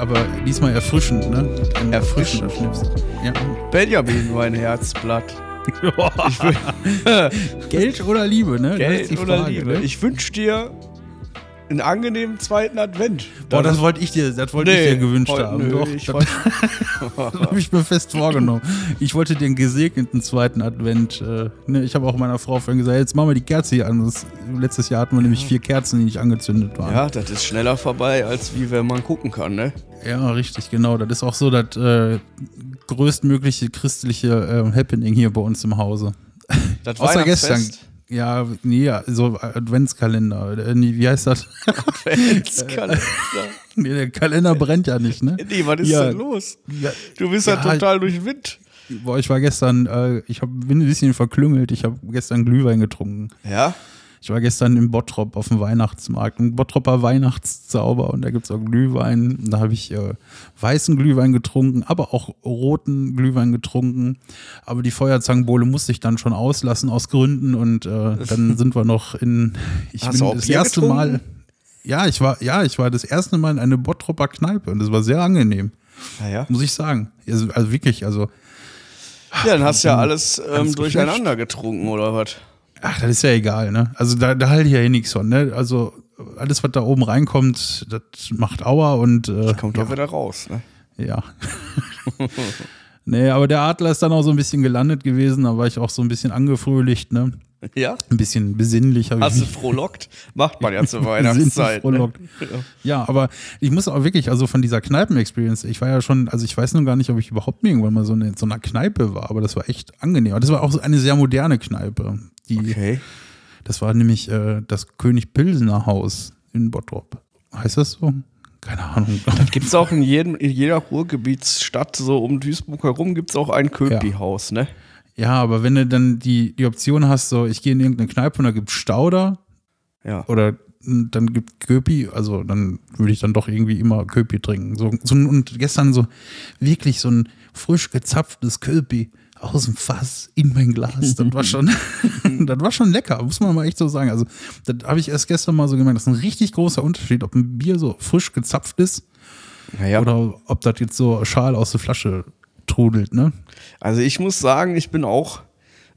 aber diesmal erfrischend, ne? Ein Erfrischend. Schnips. Ja. Benjamin, mein Herzblatt. Geld oder Liebe, ne? Geld oder Frage, Liebe? Ne? Ich wünsche dir einen angenehmen zweiten Advent. Boah, das wollte ich dir, das wollte ich dir gewünscht heute- haben. Nö, Doch, ich das habe ich mir fest vorgenommen. Ich wollte den gesegneten zweiten Advent. Äh, ne, ich habe auch meiner Frau vorhin gesagt, jetzt machen wir die Kerze hier an. Das, letztes Jahr hatten wir nämlich vier Kerzen, die nicht angezündet waren. ja, das ist schneller vorbei, als wie wenn man gucken kann, ne? Ja, richtig, genau. Das ist auch so das äh, größtmögliche christliche äh, Happening hier bei uns im Hause. Das Außer gestern. Ja, nee, so Adventskalender. Äh, wie heißt das? Adventskalender. nee, der Kalender brennt ja nicht, ne? Nee, was ist Ja. denn los? Ja, Du bist ja, Ja, total durch den Wind. Boah, ich war gestern, äh, ich hab, bin ein bisschen verklüngelt. Ich habe gestern Glühwein getrunken. Ja? Ich war gestern im Bottrop auf dem Weihnachtsmarkt, ein Bottropper Weihnachtszauber und da gibt's auch Glühwein. Da habe ich äh, weißen Glühwein getrunken, aber auch roten Glühwein getrunken. Aber die Feuerzangenbowle musste ich dann schon auslassen aus Gründen und äh, dann sind wir noch in. Ich Hast bin das Bier erste getrunken? Mal. Ja, ich war, ja, ich war das erste Mal in eine Bottropper Kneipe und das war sehr angenehm, Naja. muss ich sagen. Also, also wirklich, also Ja, dann hast du ja alles ähm, durcheinander getrunken, oder was? Ach, das ist ja egal, ne? Also da, da halte ich ja eh nichts von, ne? Also alles, was da oben reinkommt, das macht Aua und äh, Kommt doch wieder raus, ne? ja. nee, aber der Adler ist dann auch so ein bisschen gelandet gewesen, da war ich auch so ein bisschen angefröhlicht, ne? Ja? Ein bisschen besinnlich habe ich Hast du mich frohlockt? Macht man ja zur besinnlich Weihnachtszeit. Ne? frohlockt. Ja, aber ich muss auch wirklich, also von dieser Kneipen-Experience, ich war ja schon, also ich weiß noch gar nicht, ob ich überhaupt irgendwann mal so in so einer Kneipe war, aber das war echt angenehm. Das war auch so eine sehr moderne Kneipe. Die, Okay. Das war nämlich äh, das König Pilsener Haus in Bottrop. Heißt das so? Keine Ahnung. Gibt es auch in, jedem, in jeder Ruhrgebietsstadt, so um Duisburg herum, gibt es auch ein Köpi-Haus, ne? Ja, aber wenn du dann die, die Option hast, so ich gehe in irgendeine Kneipe und da gibt Stauder Ja. oder dann gibt Köpi, also dann würde ich dann doch irgendwie immer Köpi trinken. So, so, und gestern so wirklich so ein frisch gezapftes Köpi aus dem Fass in mein Glas. Das war schon, das war schon lecker, muss man mal echt so sagen. Also, das habe ich erst gestern mal so gemerkt. Das ist ein richtig großer Unterschied, ob ein Bier so frisch gezapft ist Naja. oder ob das jetzt so Schal aus der Flasche trudelt, ne? Also ich muss sagen, ich bin auch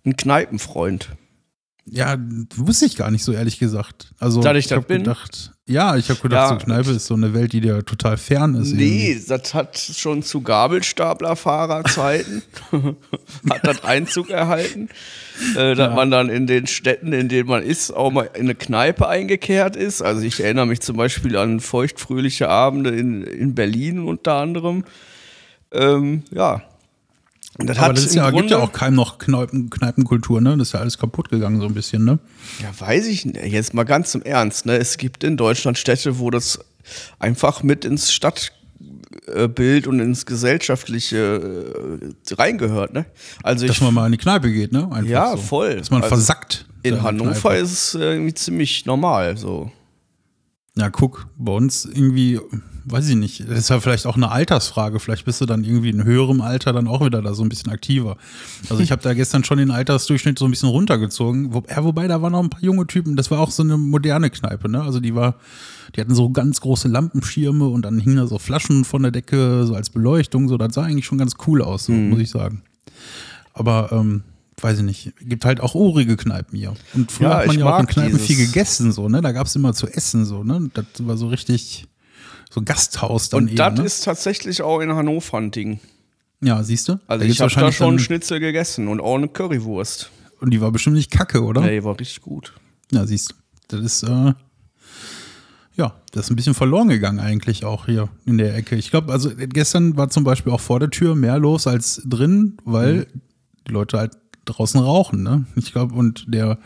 ein Kneipenfreund. Ja, wusste ich gar nicht so ehrlich gesagt. Also Dass ich das hab bin? gedacht, ja, ich habe gedacht, Ja. so Kneipe ist so eine Welt, die dir total fern ist. irgendwie. Nee, das hat schon zu Gabelstaplerfahrerzeiten hat das Einzug erhalten, äh, dass man dann in den Städten, in denen man ist, auch mal in eine Kneipe eingekehrt ist. Also ich erinnere mich zum Beispiel an feuchtfröhliche Abende in, in Berlin unter anderem. Ähm, ja. Und das Aber hat das ist im ja, gibt ja Grunde- auch kaum noch Kneipen, Kneipenkultur, ne? Das ist ja alles kaputt gegangen, so ein bisschen, ne? Ja, weiß ich nicht. Jetzt mal ganz im Ernst. Ne? Es gibt in Deutschland Städte, wo das einfach mit ins Stadtbild und ins Gesellschaftliche äh, reingehört. Ne? Also Dass ich, man mal in die Kneipe geht, ne? Einfach Ja, so. voll. Dass man Also versackt. in Hannover Kneipe. ist es äh, irgendwie ziemlich normal. So. Ja, guck, bei uns irgendwie, weiß ich nicht, das ist ja vielleicht auch eine Altersfrage. Vielleicht bist du dann irgendwie in höherem Alter dann auch wieder da so ein bisschen aktiver. Also ich habe da gestern schon den Altersdurchschnitt so ein bisschen runtergezogen. Wo, ja, wobei, da waren noch ein paar junge Typen. Das war auch so eine moderne Kneipe, ne? Also die war, die hatten so ganz große Lampenschirme und dann hingen da so Flaschen von der Decke, so als Beleuchtung. So, das sah eigentlich schon ganz cool aus, so, muss ich sagen. Aber, ähm, weiß ich nicht, gibt halt auch urige Kneipen hier. Und früher Ja, hat man ja auch in Kneipen dieses- viel gegessen, so, ne? Da gab es immer zu essen, so, ne? Das war so richtig, so Gasthaus dann Und eher, das ne? ist tatsächlich auch in Hannover ein Ding. Ja, siehst du? Also Da ich habe da schon einen Schnitzel gegessen und auch eine Currywurst. Und die war bestimmt nicht kacke, oder? Nee, war richtig gut. Ja, siehst du. Das ist, äh, ja, das ist ein bisschen verloren gegangen eigentlich auch hier in der Ecke. Ich glaube, also gestern war zum Beispiel auch vor der Tür mehr los als drin, weil Mhm. die Leute halt draußen rauchen, ne? Ich glaube, und der,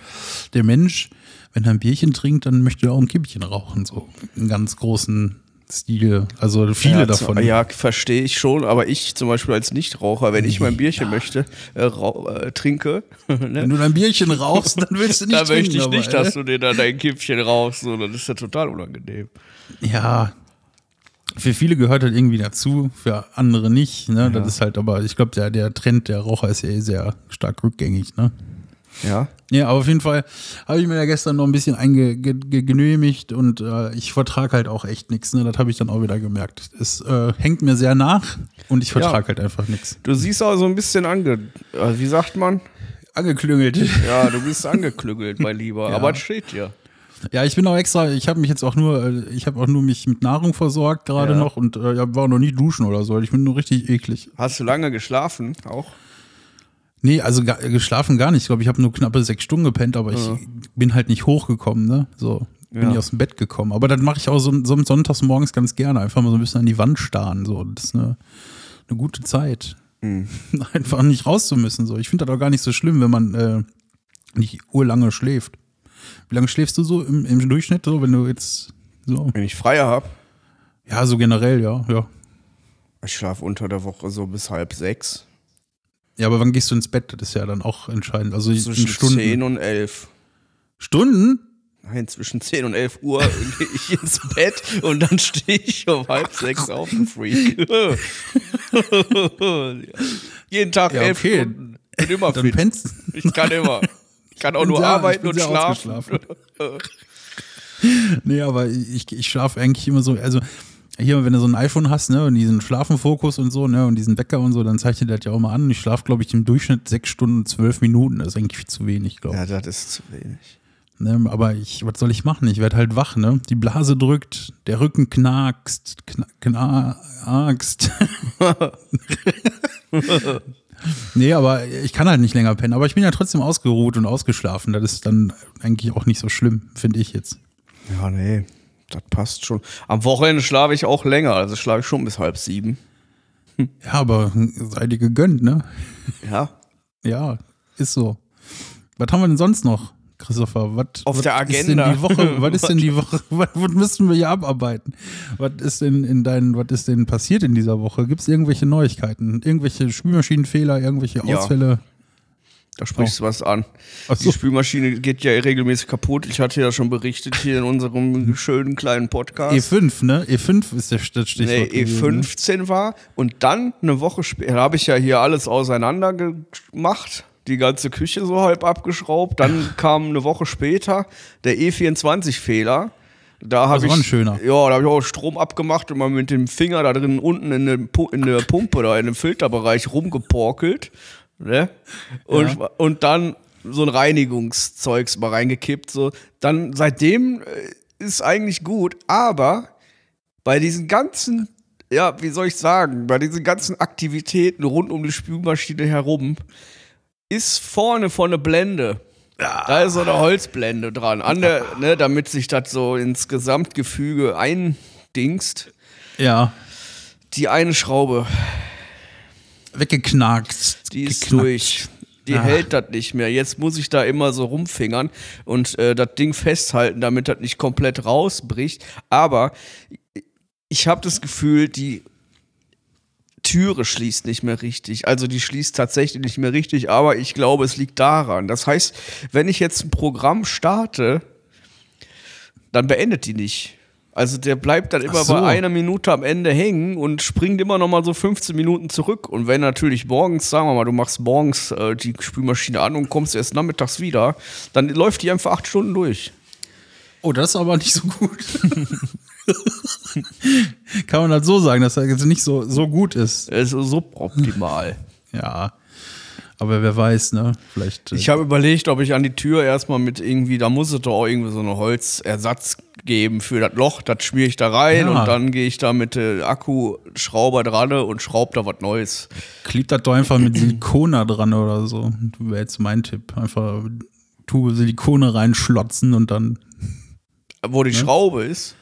der Mensch, wenn er ein Bierchen trinkt, dann möchte er auch ein Kippchen rauchen, so in ganz großen Stil. Also viele ja, davon. Ja, verstehe ich schon, aber ich zum Beispiel als Nichtraucher, wenn ich mein Bierchen möchte, äh, äh, trinke, Wenn ne, du dein Bierchen rauchst, dann willst du nicht da möchte ich aber, nicht, äh, dass du dir da dein Kippchen rauchst, so, das ist ja total unangenehm. Ja, für viele gehört halt irgendwie dazu, für andere nicht. Ne? Das ist halt, aber ich glaube, der, der Trend der Raucher ist ja eh sehr stark rückgängig. Ne? Ja. Ja, aber auf jeden Fall habe ich mir ja gestern noch ein bisschen eingenehmigt und äh, ich vertrage halt auch echt nichts. Ne? Das habe ich dann auch wieder gemerkt. Es äh, hängt mir sehr nach und ich vertrage Ja. halt einfach nichts. Du siehst auch so ein bisschen ange. äh, Wie sagt man? Angeklüngelt. Ja, du bist angeklügelt, mein Lieber. Ja. Aber es steht dir. Ja, ich bin auch extra, ich habe mich jetzt auch nur, äh, ich habe auch nur mich mit Nahrung versorgt gerade Ja. noch und äh, war noch nie duschen oder so. Ich bin nur richtig eklig. Hast du lange geschlafen? Auch? Nee, also ga, geschlafen gar nicht. Ich glaube, ich habe nur knappe sechs Stunden gepennt, aber ich bin halt nicht hochgekommen, ne? So, bin Ja. nicht aus dem Bett gekommen. Aber das mache ich auch so, so sonntags morgens ganz gerne. Einfach mal so ein bisschen an die Wand starren. So, das ist eine, eine gute Zeit. Einfach nicht raus zu müssen. So. Ich finde das auch gar nicht so schlimm, wenn man äh, nicht urlange schläft. Wie lange schläfst du so im, im Durchschnitt, so, wenn du jetzt so? Wenn ich Freier habe, Ja, so generell, ja, ja. ich schlafe unter der Woche so bis halb sechs. Ja, aber wann gehst du ins Bett? Das ist ja dann auch entscheidend. Also Zwischen Stunden. 10 und 11. Stunden? Nein, zwischen 10 und 11 Uhr gehe ich ins Bett und dann stehe ich um halb sechs auf, du Freak. Jeden Tag Ja, elf okay. Stunden. Bin immer Dann fit. pennst Ich kann immer. Ich kann auch nur sehr- arbeiten und schlafen. Nee, aber ich, ich schlafe eigentlich immer so, also hier, wenn du so ein iPhone hast, ne, und diesen Schlafenfokus und so, ne, und diesen Wecker und so, dann zeichnet das ja auch mal an. Ich schlafe, glaube ich, im Durchschnitt sechs Stunden, zwölf Minuten. Das ist eigentlich viel zu wenig, glaube ich. Ja, das ist zu wenig. Ne, aber ich, was soll ich machen? Ich werde halt wach, ne? Die Blase drückt, der Rücken knackst, kna, knackst. nee, aber ich kann halt nicht länger pennen. Aber ich bin ja trotzdem ausgeruht und ausgeschlafen. Das ist dann eigentlich auch nicht so schlimm, finde ich jetzt. Ja, nee, das passt schon. Am Wochenende schlafe ich auch länger, also schlafe ich schon bis halb sieben. Ja, aber sei dir gegönnt, ne? Ja. Ja, ist so. Was haben wir denn sonst noch, Christopher? Was, Auf was der Ist denn Agenda. die Woche, was ist denn die Woche? Was, was müssen wir hier abarbeiten? Was ist denn in deinen, was ist denn passiert in dieser Woche? Gibt es irgendwelche Neuigkeiten? Irgendwelche Spülmaschinenfehler, irgendwelche Ja. Da sprichst du was an. Ach Die so. Spülmaschine geht ja regelmäßig kaputt. Ich hatte ja schon berichtet hier in unserem schönen kleinen Podcast. E5, ne? E5 ist der Stichwort. Nee, gewesen, ne? E15 war und dann eine Woche später habe ich ja hier alles auseinander gemacht, die ganze Küche so halb abgeschraubt. Dann kam eine Woche später der E24-Fehler. Da habe ein ich schöner. ja, da habe ich auch Strom abgemacht und mal mit dem Finger da drin unten in, Pu- in der Pumpe da in dem Filterbereich rumgeporkelt, ne? Und, Ja. und dann so ein Reinigungszeugs mal reingekippt. So. Dann seitdem äh, ist eigentlich gut, aber bei diesen ganzen, ja, wie soll ich sagen, bei diesen ganzen Aktivitäten rund um die Spülmaschine herum ist vorne von der Blende. Da ist so eine Holzblende dran, an der, ne, damit sich das so ins Gesamtgefüge eindingst. Ja, Die eine Schraube, weggeknackt. die ist geknackt. durch. Die Ah. hält das nicht mehr. Jetzt muss ich da immer so rumfingern und äh, das Ding festhalten, damit das nicht komplett rausbricht. Aber ich habe das Gefühl, die Türe schließt nicht mehr richtig. Also die schließt tatsächlich nicht mehr richtig, aber ich glaube, es liegt daran. Das heißt, wenn ich jetzt ein Programm starte, dann beendet die nicht. Also der bleibt dann immer so. bei einer Minute am Ende hängen und springt immer noch mal so 15 Minuten zurück. Und wenn natürlich morgens, sagen wir mal, du machst morgens äh, die Spülmaschine an und kommst erst nachmittags wieder, dann läuft die einfach acht Stunden durch. Oh, das ist aber nicht so gut. Kann man halt so sagen, dass er jetzt nicht so, so gut ist. Das ist suboptimal. Ja. Aber wer weiß, ne? Vielleicht. äh, Ich habe überlegt, ob ich an die Tür erstmal mit irgendwie, da muss es doch auch irgendwie so einen Holzersatz geben für das Loch, das schmiere ich da rein Ja. und dann gehe ich da mit dem Akkuschrauber dran und schraube da was Neues. klebt das doch einfach mit Silikona dran oder so. Wäre jetzt mein Tipp. Einfach Tube Silikone reinschlotzen und dann. Wo die Schraube ist,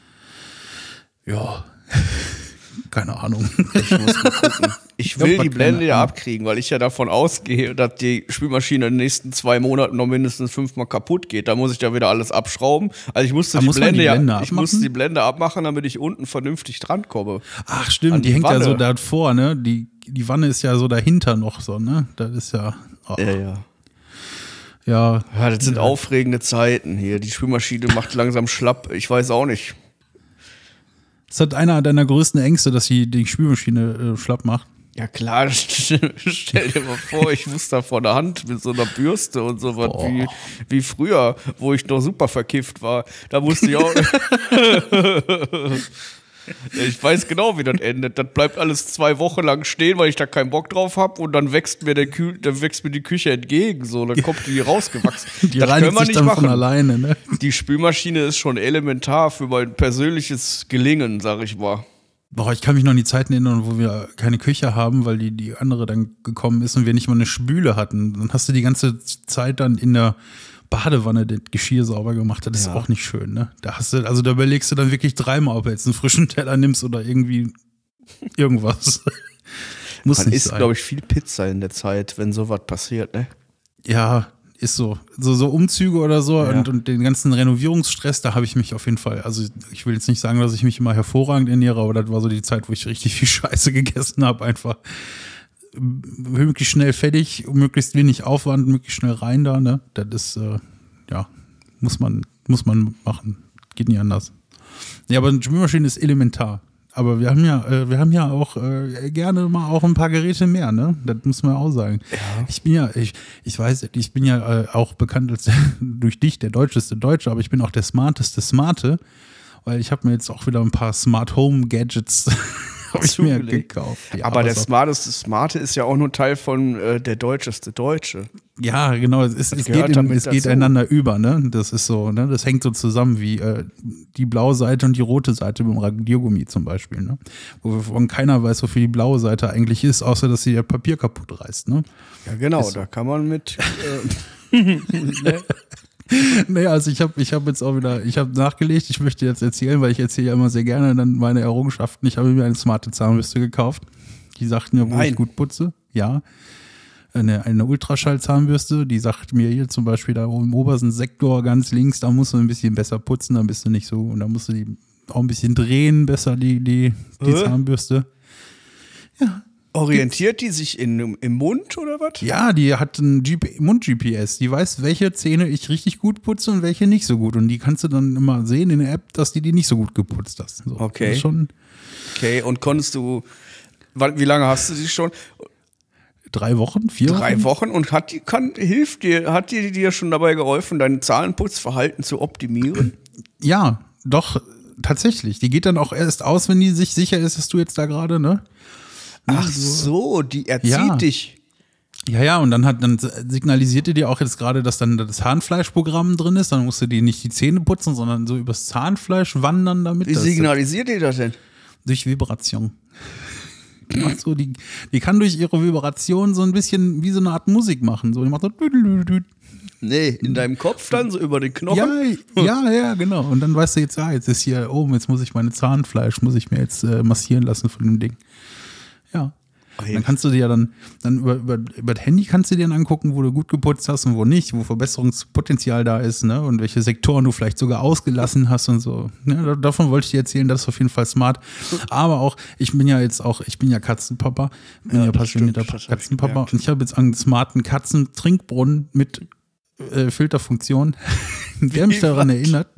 Ja. Keine Ahnung. ich muss mal gucken. Ich will was die Blende ja abkriegen, weil ich ja davon ausgehe, dass die Spülmaschine in den nächsten zwei Monaten noch mindestens fünfmal kaputt geht. Da muss ich ja wieder alles abschrauben. Also ich musste die muss man die Blende, Blende ja, ich abmachen? musste die Blende abmachen, damit ich unten vernünftig drankomme. Ach, stimmt, die, die hängt ja Wanne. so davor, ne? Die, die Wanne ist ja so dahinter noch so, ne? Das ist ja. Oh, Ja, ja. ja. Ja, das sind aufregende Zeiten hier. Die Spülmaschine macht langsam schlapp. Ich weiß auch nicht. Ist das einer deiner größten Ängste, dass sie die Spülmaschine äh, schlapp macht? Ja klar, stell dir mal vor, ich muss da vor der Hand mit so einer Bürste und so was wie, wie früher, wo ich noch super verkifft war. Da musste ich auch. ich weiß genau, wie das endet. Das bleibt alles zwei Wochen lang stehen, weil ich da keinen Bock drauf habe und dann wächst mir der Kü dann wächst mir die Küche entgegen. So, dann kommt die rausgewachsen. Die das können wir nicht machen. Von alleine, ne? Die Spülmaschine ist schon elementar für mein persönliches Gelingen, sag ich mal. Boah, ich kann mich noch an die Zeiten erinnern, wo wir keine Küche haben, weil die, die andere dann gekommen ist und wir nicht mal eine Spüle hatten. Dann hast du die ganze Zeit dann in der Badewanne das Geschirr sauber gemacht. Das ist auch nicht schön, ne? Da hast du, also da überlegst du dann wirklich dreimal, ob du jetzt einen frischen Teller nimmst oder irgendwie irgendwas. Muss Man isst, glaube ich, viel Pizza in der Zeit, wenn sowas passiert, ne? Ja, ist so. So, so Umzüge oder so ja. und, und den ganzen Renovierungsstress, da habe ich mich auf jeden Fall, also ich will jetzt nicht sagen, dass ich mich immer hervorragend ernähre, aber das war so die Zeit, wo ich richtig viel Scheiße gegessen habe, einfach möglichst schnell fertig, möglichst wenig Aufwand, möglichst schnell rein da, ne? Das ist, äh, ja, muss man, muss man machen. Geht nicht anders. Ja, aber eine Spülmaschine ist elementar. Aber wir haben ja, äh, wir haben ja auch äh, gerne mal auch ein paar Geräte mehr, ne? Das muss man auch sagen. Ja. Ich bin ja, ich, ich weiß, ich bin ja äh, auch bekannt als durch dich der deutscheste Deutsche, aber ich bin auch der smarteste Smarte, weil ich habe mir jetzt auch wieder ein paar Smart Home Gadgets habe ich mir gekauft. Ja, aber der smarteste Smarte ist ja auch nur Teil von äh, der deutscheste Deutsche. Ja, genau. Es, es, es geht, im, es geht einander über, ne? Das ist so, ne? Das hängt so zusammen wie äh, die blaue Seite und die rote Seite beim Radiergummi zum Beispiel, ne? Wo keiner weiß, wofür die blaue Seite eigentlich ist, außer dass sie ihr Papier kaputt reißt, ne? Ja, genau, so. da kann man mit. Äh, ne? naja, also ich habe ich hab jetzt auch wieder, ich habe nachgelegt, ich möchte jetzt erzählen, weil ich erzähle ja immer sehr gerne dann meine Errungenschaften. Ich habe mir eine smarte Zahnbürste gekauft. Die sagt mir, wo Nein. ich gut putze. Ja. Eine, eine Ultraschall-Zahnbürste, die sagt mir hier zum Beispiel da im obersten Sektor ganz links, da musst du ein bisschen besser putzen, dann bist du nicht so, und da musst du die auch ein bisschen drehen, besser die, die, die äh? Zahnbürste. Ja, Orientiert die sich in, im Mund oder was? Ja, die hat ein Mund-GPS. Die weiß, welche Zähne ich richtig gut putze und welche nicht so gut. Und die kannst du dann immer sehen in der App, dass die die nicht so gut geputzt hast. So, okay. Schon okay, und konntest du, wie lange hast du sie schon? Drei Wochen, vier Wochen? Drei Wochen und hat die, kann, hilft dir, hat die dir schon dabei geholfen, dein Zahlenputzverhalten zu optimieren? Ja, doch, tatsächlich. Die geht dann auch erst aus, wenn die sich sicher ist, dass du jetzt da gerade, ne? Ach so, die erzieht ja. dich. Ja, ja, und dann hat dann signalisierte dir auch jetzt gerade, dass dann das Zahnfleischprogramm drin ist. Dann musst du dir nicht die Zähne putzen, sondern so übers Zahnfleisch wandern damit. Wie signalisiert dir das denn? Durch Vibration. Ach so, die, die kann durch ihre Vibration so ein bisschen wie so eine Art Musik machen. So, die macht so. Nee, in deinem Kopf dann, so über den Knochen? Ja, ja, ja, genau. Und dann weißt du jetzt, ah, jetzt ist hier oben, jetzt muss ich meine Zahnfleisch, muss ich mir jetzt äh, massieren lassen von dem Ding. Ja. Okay. Dann kannst du dir ja dann, dann über, über, über das Handy kannst du dir dann angucken, wo du gut geputzt hast und wo nicht, wo Verbesserungspotenzial da ist, ne? Und welche Sektoren du vielleicht sogar ausgelassen hast und so. Ja, davon wollte ich dir erzählen, das ist auf jeden Fall smart. Aber auch, ich bin ja jetzt auch, ich bin ja Katzenpapa, bin ja, ja passionierter Katzenpapa und ich habe jetzt einen smarten Katzentrinkbrunnen mit äh, Filterfunktion, der mich daran erinnert.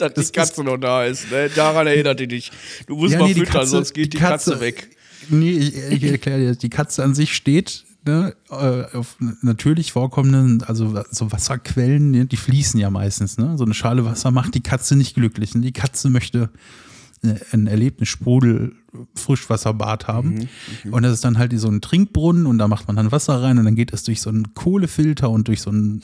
Dass das die Katze noch da ist. Ne? Daran erinnert die dich. Du musst ja, mal nee, füttern, Katze, sonst geht die, die Katze, Katze, weg. Nee, ich, ich erkläre dir, die Katze an sich steht ne, äh, auf natürlich vorkommenden, also so Wasserquellen, ne, die fließen ja meistens. Ne? So eine Schale Wasser macht die Katze nicht glücklich. Und die Katze möchte äh, ein erlebtes Sprudel Frischwasserbad haben. Mhm, mhm, und das ist dann halt so ein Trinkbrunnen und da macht man dann Wasser rein und dann geht es durch so einen Kohlefilter und durch so einen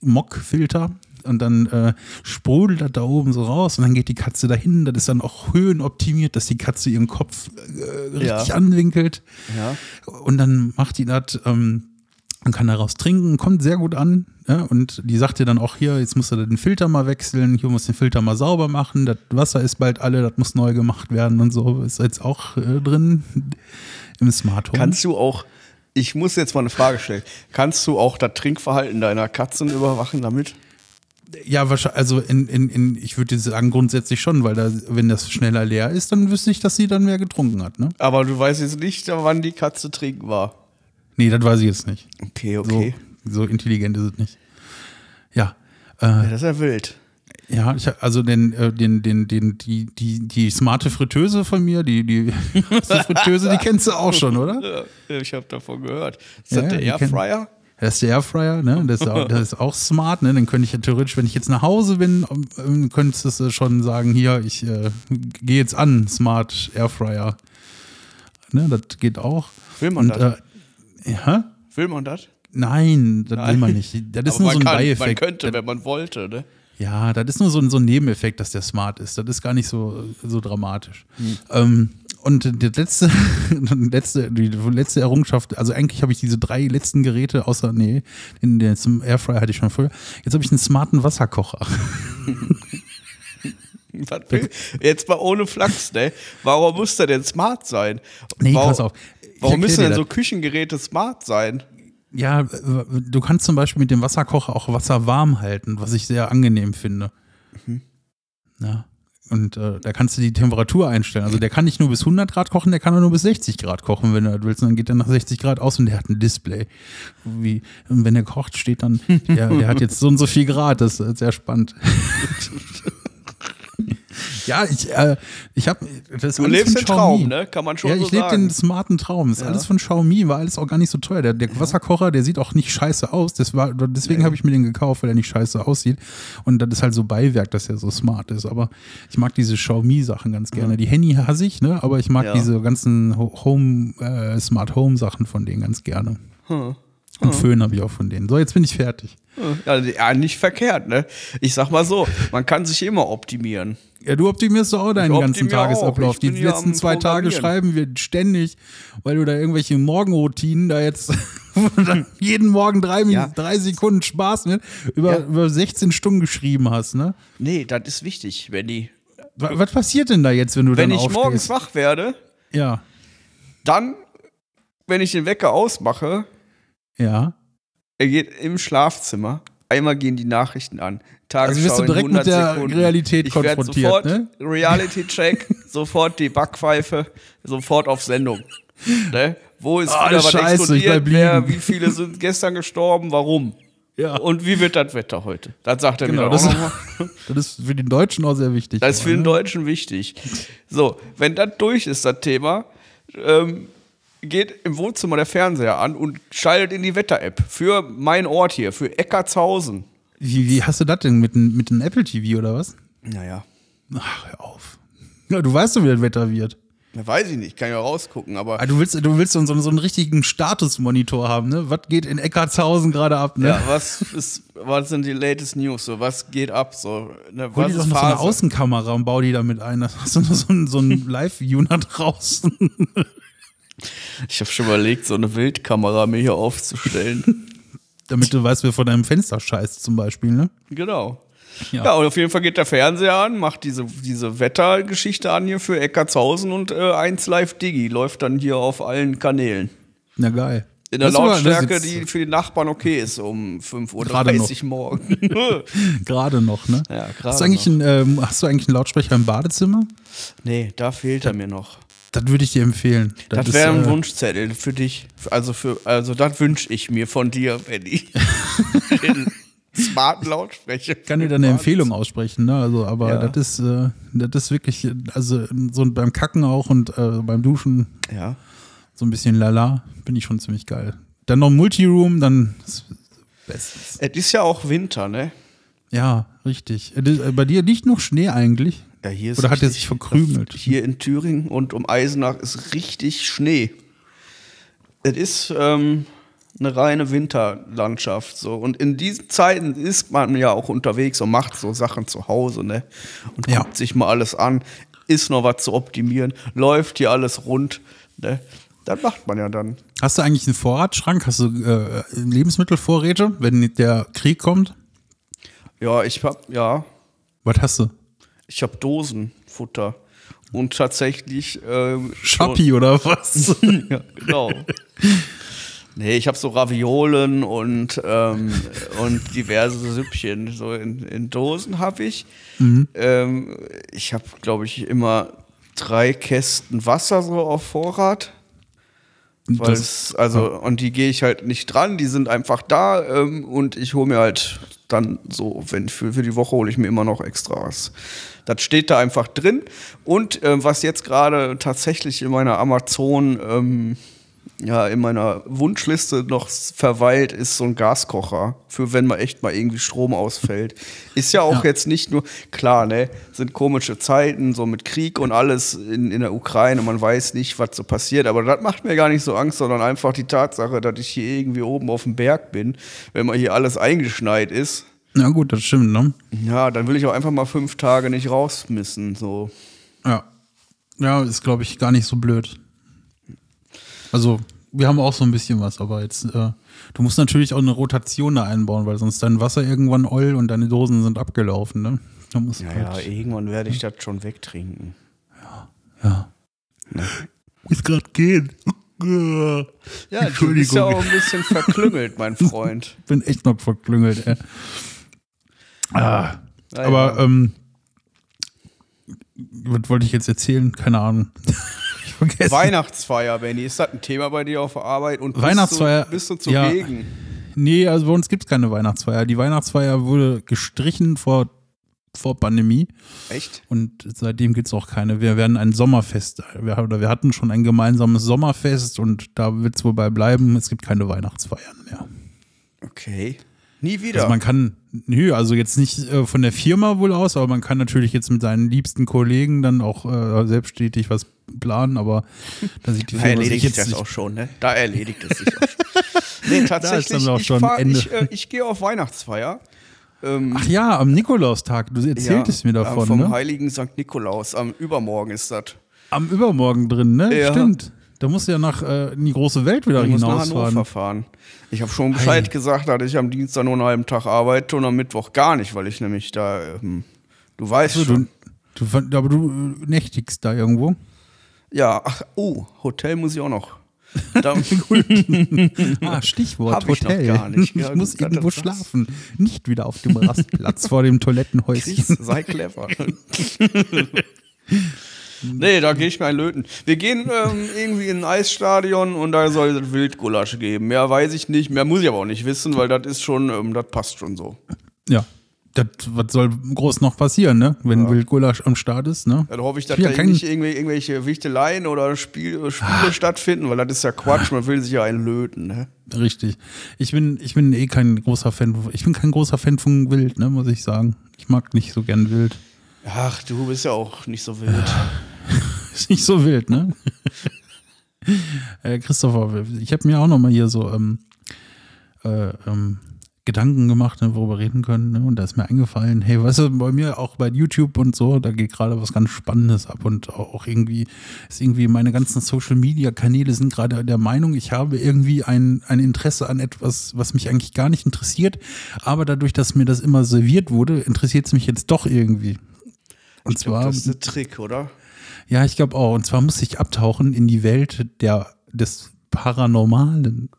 Mockfilter und dann äh, sprudelt das da oben so raus und dann geht die Katze dahin. Das ist dann auch höhenoptimiert, dass die Katze ihren Kopf äh, richtig ja. anwinkelt. Ja. Und dann macht die das. Ähm, man kann daraus trinken, kommt sehr gut an. Ja, und die sagt dir dann auch hier, jetzt musst du den Filter mal wechseln, hier musst du den Filter mal sauber machen, das Wasser ist bald alle, das muss neu gemacht werden und so. Ist jetzt auch äh, drin im Smart Home. Kannst du auch, ich muss jetzt mal eine Frage stellen, kannst du auch das Trinkverhalten deiner Katzen überwachen damit? Ja, wahrscheinlich, also in, in, in, ich würde sagen grundsätzlich schon, weil da, wenn das schneller leer ist, dann wüsste ich, dass sie dann mehr getrunken hat, ne? Aber du weißt jetzt nicht, wann die Katze trinken war. Nee, das weiß ich jetzt nicht. Okay, okay. So, so intelligent ist es nicht. Ja. Äh, ja, das ist ja wild. Ja, ich, also den, äh, den, den, den, die, die, die smarte Fritteuse von mir, die, die, die Fritteuse, die kennst du auch schon, oder? Ja, ich habe davon gehört. Ist Ja, das der Airfryer? Das ist der Airfryer, ne? Das ist, auch, das ist auch smart, ne? Dann könnte ich ja theoretisch, wenn ich jetzt nach Hause bin, ähm, könntest du schon sagen, hier, ich äh, gehe jetzt an, Smart Airfryer. Ne, das geht auch. Will man das? Äh, ja? Will man das? Nein, das will man nicht. Das ist Aber nur so ein kann, Beifekt. Man könnte, wenn man wollte, ne? Ja, das ist nur so ein, so ein Nebeneffekt, dass der smart ist. Das ist gar nicht so, so dramatisch. Ähm, und die letzte, die letzte, die letzte Errungenschaft, also eigentlich habe ich diese drei letzten Geräte, außer, nee, in der, zum Airfryer hatte ich schon früher. Jetzt habe ich einen smarten Wasserkocher. Jetzt mal ohne Flachs, ne? Warum muss der denn smart sein? Nee, warum, pass auf. Ich Warum müssen denn so. Küchengeräte smart sein? Ja, äh, du kannst zum Beispiel mit dem Wasserkocher auch Wasser warm halten, was ich sehr angenehm finde. Ja. Und äh, da kannst du die Temperatur einstellen. Also der kann nicht nur bis 100 Grad kochen, der kann auch nur bis 60 Grad kochen, wenn du willst. Und dann geht er nach 60 Grad aus und der hat ein Display. Wie, und wenn er kocht, steht dann, der, der hat jetzt so und so viel Grad. Das ist sehr spannend. ja, ich, äh, ich habe Du lebst den Traum, Xiaomi. ne? Kann man schon Ja, so ich lebe den smarten Traum. Das ist alles von Xiaomi, war alles auch gar nicht so teuer. Der, der Wasserkocher, der sieht auch nicht scheiße aus. Das war, deswegen habe ich mir den gekauft, weil er nicht scheiße aussieht. Und das ist halt so Beiwerk, dass er so smart ist. Aber ich mag diese Xiaomi-Sachen ganz gerne. Die Handy hasse ich, ne? aber ich mag Ja. diese ganzen Ho- Home, äh, Smart Home-Sachen von denen ganz gerne. Hm. Und Föhn habe ich auch von denen. So, jetzt bin ich fertig. Ja, ja, nicht verkehrt, ne? Ich sag mal so, man kann sich immer optimieren. Ja, du optimierst doch auch deinen Ich ganzen. Tagesablauf. Ich Die letzten zwei Tage schreiben wir ständig, weil du da irgendwelche Morgenroutinen da jetzt jeden Morgen drei, Ja. drei Sekunden Spaß mit über, Ja. über 16 Stunden geschrieben hast, ne? Nee, das ist wichtig, wenn die. Wa- Was passiert denn da jetzt, wenn du Wenn dann ich aufstehst? morgens wach werde, Ja, dann, wenn ich den Wecker ausmache, ja. er geht im Schlafzimmer. Einmal gehen die Nachrichten an. Tagesschau Also wirst du direkt mit 100 der Sekunden. Realität ich konfrontiert, Sofort ne? Reality-Check, sofort die Backpfeife, sofort auf Sendung. Ne? Wo ist Ah, wieder was Scheiße, explodiert? Wer, wie viele sind gestern gestorben? Warum? Ja. Und wie wird das Wetter heute? Das sagt er Genau, das- auch nochmal. Das ist für den Deutschen auch sehr wichtig. Das ist für den ne? Deutschen wichtig. So, wenn das durch ist, das Thema, ähm, geht im Wohnzimmer der Fernseher an und schaltet in die Wetter-App für mein Ort hier, für Eckartshausen. Wie, wie hast du das denn mit dem mit dem Apple TV oder was? Naja, Ach, hör auf. Ja, du weißt doch, wie das Wetter wird. na, weiß ich nicht, kann ja rausgucken, aber Ah, du willst, du willst so, so, so einen richtigen Statusmonitor haben, ne? Was geht in Eckartshausen gerade ab, ne? ja, was ist, was sind die latest News? So, was geht ab? So, ne, Hol was dir doch noch so eine? Außenkamera und bau die damit ein. Da hast du noch so ein, so ein Live-View nach draußen. Ich habe schon überlegt, so eine Wildkamera mir hier aufzustellen. damit du weißt, wer vor deinem Fenster scheißt, zum Beispiel, ne? genau. Ja. Ja. und auf jeden Fall geht der Fernseher an, macht diese, diese Wettergeschichte an hier für Eckartshausen und äh, 1 Live Digi läuft dann hier auf allen Kanälen. Na geil. In der Das Lautstärke, die für die Nachbarn okay ist, um 5.30 Gerade noch. Uhr morgen. Gerade noch, ne? Ja, gerade hast, du eigentlich einen, ähm, hast du eigentlich einen Lautsprecher im Badezimmer? nee, da fehlt er mir noch. Das würde ich dir empfehlen. Das ist, wäre ein äh, Wunschzettel für dich. Also, für, also das wünsche ich mir von dir, wenn ich den smarten Lautsprecher. Ich kann dir da eine Empfehlung aussprechen, ne? Also, aber Ja. das ist, äh, das ist wirklich, also so beim Kacken auch und äh, beim Duschen Ja. so ein bisschen lala, bin ich schon ziemlich geil. Dann noch Multiroom, dann bestens. Es ist ja auch Winter, ne? Ja, richtig. Das- äh, Bei dir liegt noch Schnee eigentlich? Ja, hier ist Oder hat er sich verkrümelt? Hier in Thüringen und um Eisenach ist richtig Schnee. Es ist ähm, eine reine Winterlandschaft so und in diesen Zeiten ist man ja auch unterwegs und macht so Sachen zu Hause, ne? Und Ja. guckt sich mal alles an, ist noch was zu optimieren, läuft hier alles rund, ne? Das macht man ja dann. Hast du eigentlich einen Vorratsschrank? Hast du äh, Lebensmittelvorräte, wenn der Krieg kommt? Ja, ich hab ja, Was hast du? Ich hab Dosenfutter und tatsächlich ähm, Schappi oder was? Ja, genau. Nee, ich habe so Raviolen und, ähm, und diverse Süppchen. So in, in Dosen habe ich. Ähm, ich habe, glaube ich, immer drei Kästen Wasser so auf Vorrat. Es, also, und die gehe ich halt nicht dran, die sind einfach da ähm, und ich hole mir halt dann so, wenn für, für die Woche hole ich mir immer noch extra was. Das steht da einfach drin. Und äh, was jetzt gerade tatsächlich in meiner Amazon, ähm, ja, in meiner Wunschliste noch verweilt, ist so ein Gaskocher, für wenn mal echt mal irgendwie Strom ausfällt. Ist ja auch ja. jetzt nicht nur, klar, ne, sind komische Zeiten, so mit Krieg und alles in, in der Ukraine, man weiß nicht, was so passiert, aber das macht mir gar nicht so Angst, sondern einfach die Tatsache, dass ich hier irgendwie oben auf dem Berg bin, wenn mal hier alles eingeschneit ist ja, gut, das stimmt, ne? Ja, dann will ich auch einfach mal fünf Tage nicht rausmissen, so. Ja. Ja, ist, glaube ich, gar nicht so blöd. Also, wir haben auch so ein bisschen was, aber jetzt, äh, du musst natürlich auch eine Rotation da einbauen, weil sonst dein Wasser irgendwann oll und deine Dosen sind abgelaufen, ne? ja, halt ja, irgendwann werde ich das schon wegtrinken. Ja, ja. Ne? Muss gerade gehen. Ja, du bist ja auch ein bisschen verklüngelt, mein Freund. Bin echt noch verklüngelt, ey. Ah, aber ähm, was wollte ich jetzt erzählen? Keine Ahnung. Weihnachtsfeier, Benny. Ist das ein Thema bei dir auf der Arbeit? Und Weihnachtsfeier. Bist du, bist du zugegen? Ja. Nee, also bei uns gibt es keine Weihnachtsfeier. Die Weihnachtsfeier wurde gestrichen vor, vor Pandemie. Echt? Und seitdem gibt es auch keine. Wir werden ein Sommerfest. Wir, oder wir hatten schon ein gemeinsames Sommerfest und da wird es wohl bei bleiben. Es gibt keine Weihnachtsfeiern mehr. Okay. Nie wieder. Also man kann, nö, also jetzt nicht äh, von der Firma wohl aus, aber man kann natürlich jetzt mit seinen liebsten Kollegen dann auch äh, selbstständig was planen, aber da sieht die Firma da erledigt sich das auch schon, ne? Da erledigt es sich auch schon. Nee, tatsächlich, ich, fahr, ich, äh, ich gehe auf Weihnachtsfeier. Ähm, Ach ja, am Nikolaustag, du erzähltest ja, mir davon, vom ne? heiligen St. Nikolaus, am Übermorgen ist das. Am Übermorgen drin, ne? Ja. Stimmt. Da musst du ja nach äh, in die große Welt wieder ich hinausfahren. Muss fahren. Ich habe schon Bescheid hey. gesagt, dass ich am Dienstag nur einen halben Tag arbeite und am Mittwoch gar nicht, weil ich nämlich da, ähm, du weißt also, schon. Du, du, aber du äh, nächtigst da irgendwo? Ja, ach, oh, Hotel muss ich auch noch. ah, Stichwort Hab Hotel. Ich, noch gar nicht. Ja, ich muss irgendwo schlafen. Nicht wieder auf dem Rastplatz vor dem Toilettenhäuschen. Chris, sei clever. Nee, da gehe ich mir ein Löten. Wir gehen ähm, irgendwie in ein Eisstadion und da soll es Wildgulasch geben. Mehr weiß ich nicht, mehr muss ich aber auch nicht wissen, weil das ist schon, ähm, das passt schon so. Ja. Das, was soll groß noch passieren, ne? Wenn ja. Wildgulasch am Start ist, ne? Dann hoffe ich, dass da nicht irgendwie, irgendwelche Wichteleien oder Spiel, Spiele ah. stattfinden, weil das ist ja Quatsch, man will sich ja einen löten, ne? Richtig. Ich bin, ich bin eh kein großer Fan, ich bin kein großer Fan von Wild, ne, muss ich sagen. Ich mag nicht so gern Wild. Ach, du bist ja auch nicht so wild. ist nicht so wild, ne? äh, Christopher, ich habe mir auch noch mal hier so ähm, äh, ähm, Gedanken gemacht, ne, worüber reden können. Ne? Und da ist mir eingefallen, hey, weißt du, bei mir auch bei YouTube und so, da geht gerade was ganz Spannendes ab und auch irgendwie ist irgendwie meine ganzen Social Media Kanäle sind gerade der Meinung, ich habe irgendwie ein, ein Interesse an etwas, was mich eigentlich gar nicht interessiert. Aber dadurch, dass mir das immer serviert wurde, interessiert es mich jetzt doch irgendwie. Und ich zwar. Glaub, das ist ein Trick, oder? Ja, ich glaube auch. Und zwar muss ich abtauchen in die Welt der, des Paranormalen.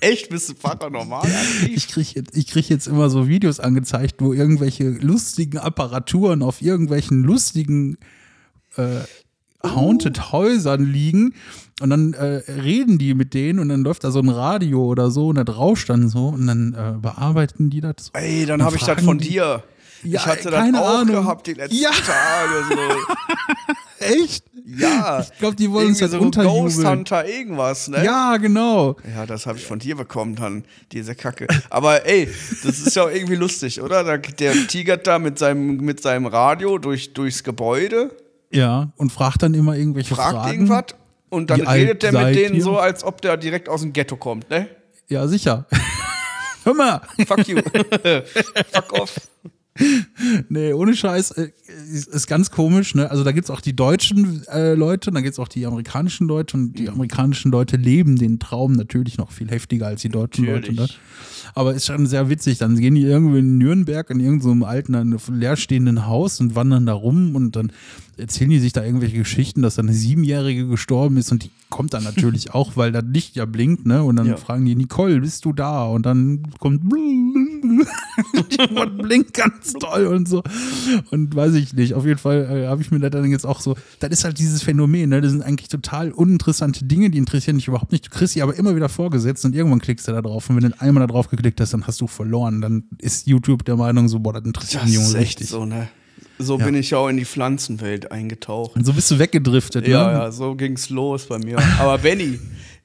Echt? Bist du paranormal? ich kriege jetzt, ich krieg jetzt immer so Videos angezeigt, wo irgendwelche lustigen Apparaturen auf irgendwelchen lustigen äh, Haunted uh. Häusern liegen und dann äh, reden die mit denen und dann läuft da so ein Radio oder so und da rauscht dann so und dann äh, bearbeiten die das. Ey, dann habe ich das von dir. Ja, ich hatte das auch Ahnung. gehabt die letzten ja. Tage. So. Echt? Ja. Ich glaube, die wollen uns jetzt so unterjubeln. Ghost Hunter irgendwas, ne? Ja, genau. Ja, das habe ich von dir bekommen dann, diese Kacke. Aber ey, das ist ja auch irgendwie lustig, oder? Der tigert da mit seinem, mit seinem Radio durch, durchs Gebäude. Ja, und fragt dann immer irgendwelche fragt Fragen. Fragt irgendwas und dann redet der mit denen ihr? so, als ob der direkt aus dem Ghetto kommt, ne? Ja, sicher. Hör mal. Fuck you. Fuck off nee, ohne Scheiß, äh, ist, ganz komisch, ne? Also da gibt es auch die deutschen äh, Leute, dann gibt es auch die amerikanischen Leute und die amerikanischen Leute leben den Traum natürlich noch viel heftiger als die deutschen natürlich. Leute. Ne? Aber ist schon sehr witzig. Dann gehen die irgendwo in Nürnberg in irgendeinem so alten, leerstehenden Haus und wandern da rum und dann erzählen die sich da irgendwelche Geschichten, dass da eine Siebenjährige gestorben ist und die kommt dann natürlich auch, weil das Licht ja blinkt, ne? Und dann ja. fragen die, Nicole, bist du da? Und dann kommt und blinkt ganz toll und so. Und weiß ich nicht. Auf jeden Fall äh, habe ich mir da dann jetzt auch so, das ist halt dieses Phänomen, ne? Das sind eigentlich total uninteressante Dinge, die interessieren dich überhaupt nicht. Du kriegst sie aber immer wieder vorgesetzt und irgendwann klickst du da drauf. Und wenn du einmal da drauf geklickt hast, dann hast du verloren. Dann ist YouTube der Meinung so, boah, das interessiert den Jungen richtig. so, ne? So Ja. bin ich auch in die Pflanzenwelt eingetaucht. Und so bist du weggedriftet, Ja, ne? ja, so ging's los bei mir. Aber Benny,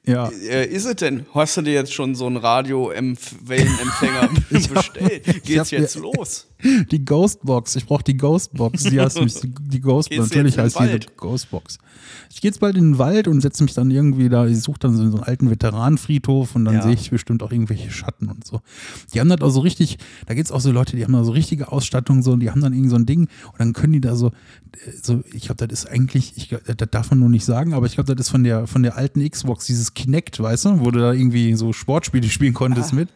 Ja. äh, ist es denn? Hast du dir jetzt schon so einen Radio-Wellenempfänger bestellt? Geht's jetzt los? Die Ghostbox. Ich brauche die Ghostbox. Die heißt nämlich die, die Ghostbox. Natürlich heißt die Ghostbox. Ich gehe jetzt bald in den Wald und setze mich dann irgendwie da. Ich suche dann so einen alten Veteranenfriedhof und dann Ja. sehe ich bestimmt auch irgendwelche Schatten und so. Die haben das auch so richtig. Da gibt es auch so Leute, die haben da so richtige Ausstattung so und die haben dann irgend so ein Ding und dann können die da so. äh, so ich glaube, das ist eigentlich. Ich, glaub, das darf man nur nicht sagen, aber ich glaube, das ist von der von der alten Xbox dieses Kinect, weißt du, wo du da irgendwie so Sportspiele spielen konntest Ah. mit.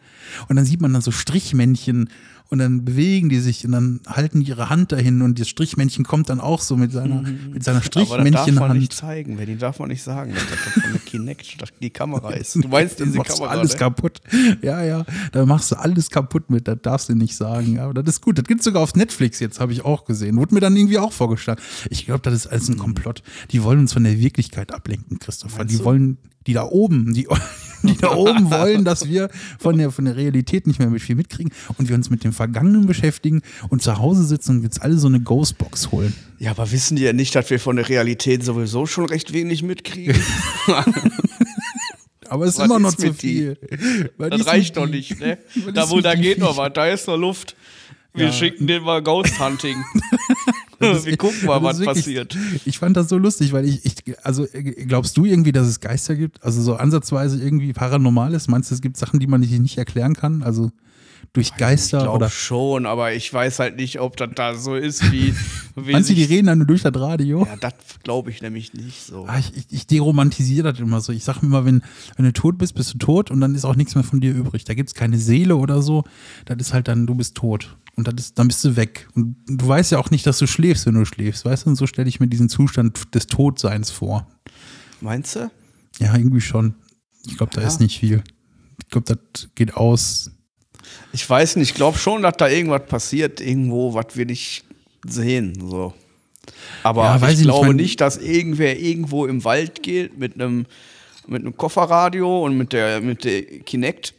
Und dann sieht man dann so Strichmännchen und dann bewegen die sich und dann halten die ihre Hand dahin und das Strichmännchen kommt dann auch so mit seiner, mit seiner Mhm. Aber das darf man nicht Strichmännchenhand. zeigen, Benny. Darf man nicht sagen, dass das von der Kinect die Kamera ist. Du meinst Dann diese machst du Kamera, alles ne? kaputt. Ja, ja, da machst du alles kaputt mit, das darfst du nicht sagen. Aber das ist gut. Das gibt's sogar auf Netflix jetzt, habe ich auch gesehen. Wurde mir dann irgendwie auch vorgeschlagen. Ich glaube, das ist alles Mhm. ein Komplott. Die wollen uns von der Wirklichkeit ablenken, Christopher. Meinst die du? wollen, die da oben, die, die da oben wollen, dass wir von der, von der Realität nicht mehr mit viel mitkriegen und wir uns mit dem Vergangenen beschäftigen und zu Hause sitzen und jetzt alle so eine Ghostbox holen. Ja, aber wissen die ja nicht, dass wir von der Realität sowieso schon recht wenig mitkriegen? Aber es ist Was immer noch ist zu viel. Das reicht doch nicht, ne? Da, wo, da geht noch was, da ist noch Luft. Wir Ja. schicken den mal Ghost Hunting. Wir gucken mal, was wirklich- passiert. Ich fand das so lustig, weil ich, ich, also äh, glaubst du irgendwie, dass es Geister gibt? Also so ansatzweise irgendwie Paranormales? Meinst du, es gibt Sachen, die man sich nicht erklären kann? Also durch Geister Ich oder? glaube schon, aber ich weiß halt nicht, ob das da so ist, wie. Meinst du, die reden dann nur durch das Radio? Ja, das glaube ich nämlich nicht so. Ah, ich, ich, ich deromantisiere das immer so. Ich sage mir immer, wenn, wenn du tot bist, bist du tot und dann ist auch nichts mehr von dir übrig. Da gibt es keine Seele oder so. Das ist halt dann, du bist tot. Und ist, dann bist du weg. Und du weißt ja auch nicht, dass du schläfst, wenn du schläfst. Weißt du? Und so stelle ich mir diesen Zustand des Todseins vor. Meinst du? Ja, irgendwie schon. Ich glaube, da Ja. ist nicht viel. Ich glaube, das geht aus. Ich weiß nicht, ich glaube schon, dass da irgendwas passiert, irgendwo, was wir nicht sehen. So. Aber Ja, ich ich nicht, glaube mein- nicht, dass irgendwer irgendwo im Wald geht mit einem mit einem Kofferradio und mit der mit der Kinect